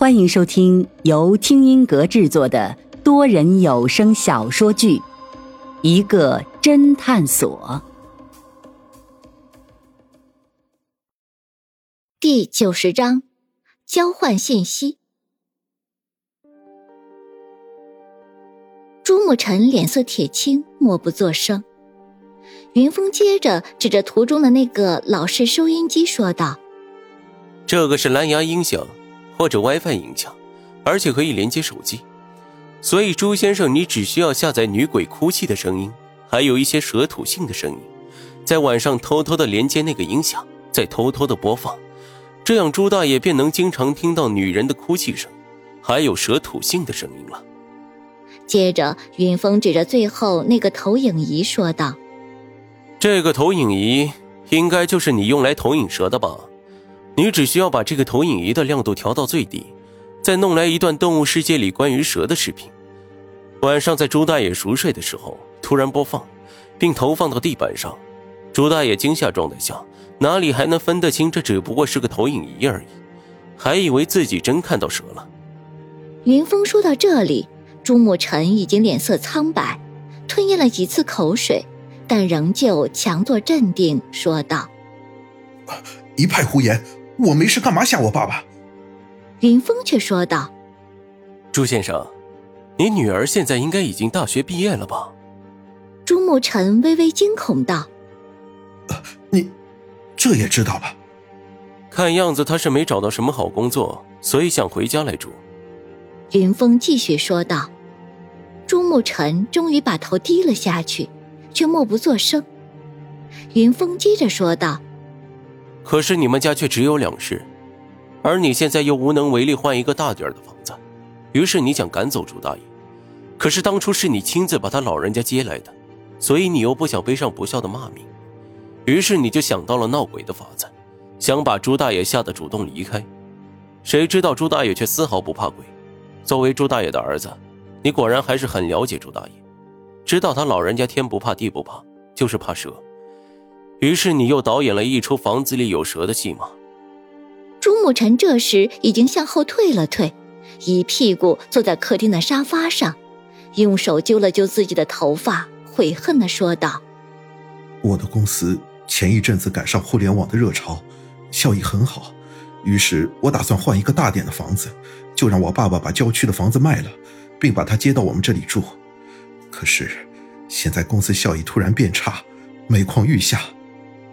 欢迎收听由听音阁制作的多人有声小说剧《一个侦探所》第九十章：交换信息。朱慕辰脸色铁青，默不作声。云峰接着指着图中的那个老式收音机说道：“这个是蓝牙音响。”或者 WiFi 影响，而且可以连接手机，所以朱先生，你只需要下载女鬼哭泣的声音，还有一些蛇吐信的声音，在晚上偷偷的连接那个音响，再偷偷的播放，这样朱大爷便能经常听到女人的哭泣声，还有蛇吐信的声音了。接着，云峰指着最后那个投影仪说道：“这个投影仪应该就是你用来投影蛇的吧？”你只需要把这个投影仪的亮度调到最低，再弄来一段动物世界里关于蛇的视频。晚上在朱大爷熟睡的时候突然播放，并投放到地板上。朱大爷惊吓状态下哪里还能分得清这只不过是个投影仪而已，还以为自己真看到蛇了。云峰说到这里，朱沐晨已经脸色苍白，吞咽了几次口水，但仍旧强作镇定，说道：“一派胡言。”我没事，干嘛吓我爸爸？云峰却说道：“朱先生，你女儿现在应该已经大学毕业了吧？”朱慕辰微微惊恐道：“你这也知道了？看样子他是没找到什么好工作，所以想回家来住。”云峰继续说道。朱慕辰终于把头低了下去，却默不作声。云峰接着说道。可是你们家却只有两室，而你现在又无能为力换一个大点的房子，于是你想赶走朱大爷。可是当初是你亲自把他老人家接来的，所以你又不想背上不孝的骂名，于是你就想到了闹鬼的法子，想把朱大爷吓得主动离开。谁知道朱大爷却丝毫不怕鬼。作为朱大爷的儿子，你果然还是很了解朱大爷，知道他老人家天不怕地不怕，就是怕蛇。于是你又导演了一出房子里有蛇的戏码。朱慕辰这时已经向后退了退，一屁股坐在客厅的沙发上，用手揪了揪自己的头发，悔恨地说道：“我的公司前一阵子赶上互联网的热潮，效益很好，于是我打算换一个大点的房子，就让我爸爸把郊区的房子卖了，并把他接到我们这里住。可是现在公司效益突然变差，每况愈下。”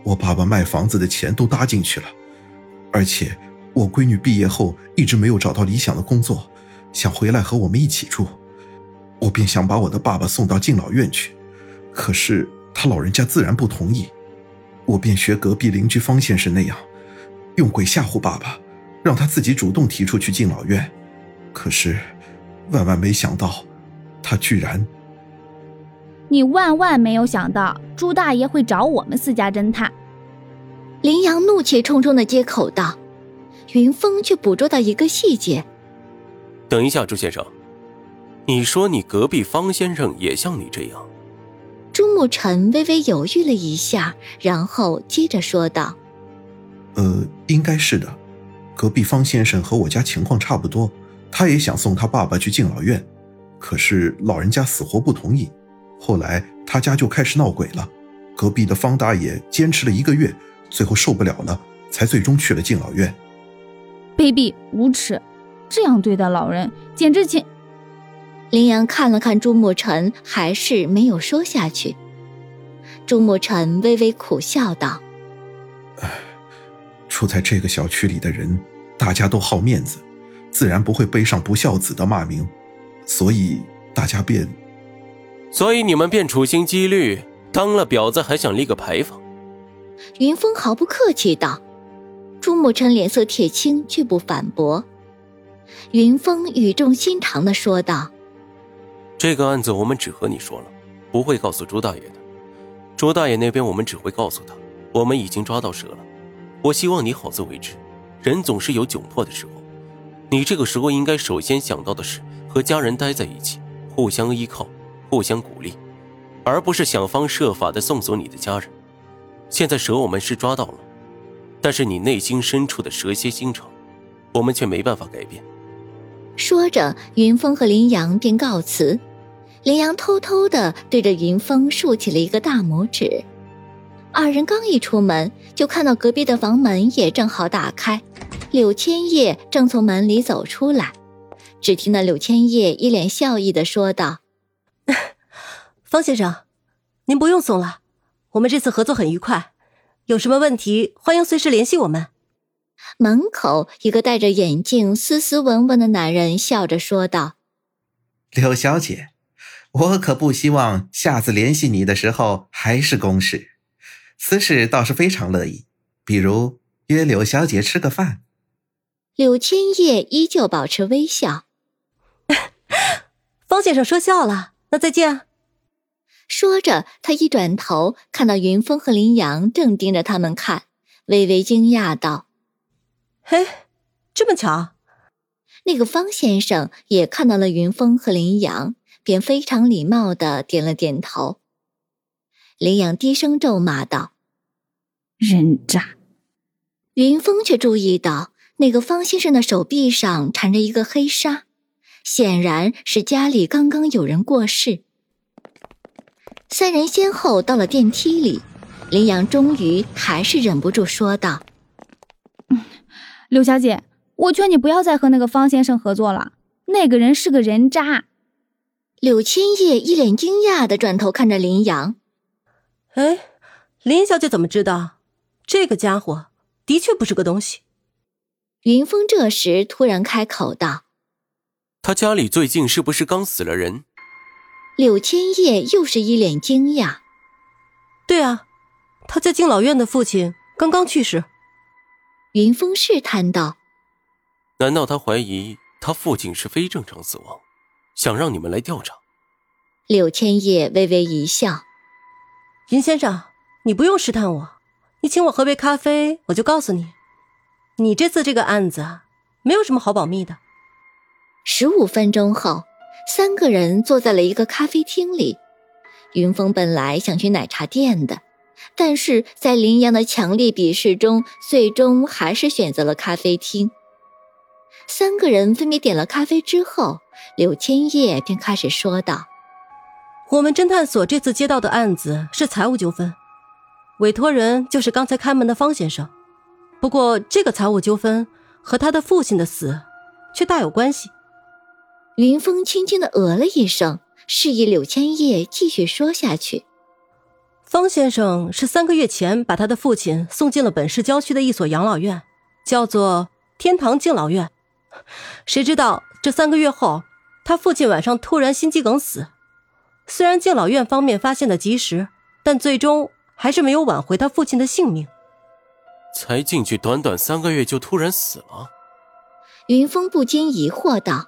我爸爸卖房子的钱都搭进去了，而且我闺女毕业后一直没有找到理想的工作，想回来和我们一起住，我便想把我的爸爸送到敬老院去，可是他老人家自然不同意，我便学隔壁邻居方先生那样，用鬼吓唬爸爸，让他自己主动提出去敬老院，可是万万没想到，他居然。你万万没有想到朱大爷会找我们私家侦探。林阳怒气冲冲的接口道，云峰却捕捉到一个细节。等一下，朱先生，你说你隔壁方先生也像你这样？朱慕辰微微犹豫了一下，然后接着说道：“呃，应该是的，隔壁方先生和我家情况差不多，他也想送他爸爸去敬老院，可是老人家死活不同意。”后来他家就开始闹鬼了，隔壁的方大爷坚持了一个月，最后受不了了，才最终去了敬老院。卑鄙无耻，这样对待老人，简直简。林阳看了看朱慕辰，还是没有说下去。朱慕辰微微苦笑道：“唉，住在这个小区里的人，大家都好面子，自然不会背上不孝子的骂名，所以大家便……”所以你们便处心积虑，当了婊子还想立个牌坊？云峰毫不客气道。朱沐晨脸色铁青，却不反驳。云峰语重心长的说道：“这个案子我们只和你说了，不会告诉朱大爷的。朱大爷那边我们只会告诉他，我们已经抓到蛇了。我希望你好自为之。人总是有窘迫的时候，你这个时候应该首先想到的是和家人待在一起，互相依靠。”互相鼓励，而不是想方设法的送走你的家人。现在蛇我们是抓到了，但是你内心深处的蛇蝎心肠，我们却没办法改变。说着，云峰和林阳便告辞。林阳偷偷的对着云峰竖起了一个大拇指。二人刚一出门，就看到隔壁的房门也正好打开，柳千叶正从门里走出来。只听那柳千叶一脸笑意的说道：“ 方先生，您不用送了，我们这次合作很愉快，有什么问题欢迎随时联系我们。”门口一个戴着眼镜、斯斯文文的男人笑着说道：“柳小姐。”我可不希望下次联系你的时候还是公事，私事倒是非常乐意，比如约柳小姐吃个饭。柳千叶依旧保持微笑。方先生说笑了，那再见。说着，他一转头，看到云峰和林阳正盯着他们看，微微惊讶道：“嘿，这么巧？”那个方先生也看到了云峰和林阳。便非常礼貌的点了点头。林阳低声咒骂道：“人渣！”云峰却注意到那个方先生的手臂上缠着一个黑纱，显然是家里刚刚有人过世。三人先后到了电梯里，林阳终于还是忍不住说道：“刘小姐，我劝你不要再和那个方先生合作了，那个人是个人渣。”柳千叶一脸惊讶的转头看着林阳，哎，林小姐怎么知道？这个家伙的确不是个东西。云峰这时突然开口道：“他家里最近是不是刚死了人？”柳千叶又是一脸惊讶：“对啊，他在敬老院的父亲刚刚去世。”云峰试探道：“难道他怀疑他父亲是非正常死亡？”想让你们来调查。柳千叶微微一笑：“云先生，你不用试探我，你请我喝杯咖啡，我就告诉你，你这次这个案子没有什么好保密的。”十五分钟后，三个人坐在了一个咖啡厅里。云峰本来想去奶茶店的，但是在林阳的强烈鄙视中，最终还是选择了咖啡厅。三个人分别点了咖啡之后。柳千叶便开始说道：“我们侦探所这次接到的案子是财务纠纷，委托人就是刚才开门的方先生。不过，这个财务纠纷和他的父亲的死却大有关系。”云峰轻轻的呃了一声，示意柳千叶继续说下去。方先生是三个月前把他的父亲送进了本市郊区的一所养老院，叫做天堂敬老院。谁知道这三个月后，他父亲晚上突然心肌梗死。虽然敬老院方面发现的及时，但最终还是没有挽回他父亲的性命。才进去短短三个月就突然死了，云峰不禁疑惑道：“